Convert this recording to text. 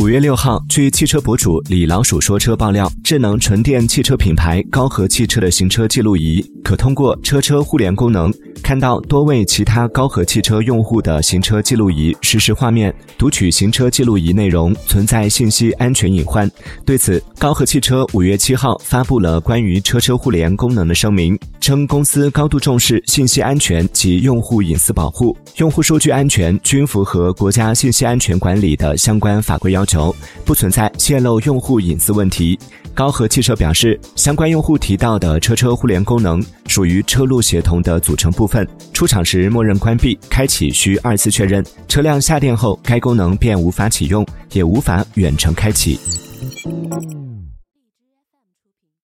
五月六号，据汽车博主李老鼠说车爆料，智能纯电汽车品牌高和汽车的行车记录仪可通过车车互联功能，看到多位其他高和汽车用户的行车记录仪实时画面，读取行车记录仪内容存在信息安全隐患。对此，高和汽车五月七号发布了关于车车互联功能的声明，称公司高度重视信息安全及用户隐私保护，用户数据安全均符合国家信息安全管理的相关法规要求。求不存在泄露用户隐私问题。高和汽车表示，相关用户提到的车车互联功能属于车路协同的组成部分，出厂时默认关闭，开启需二次确认。车辆下电后，该功能便无法启用，也无法远程开启。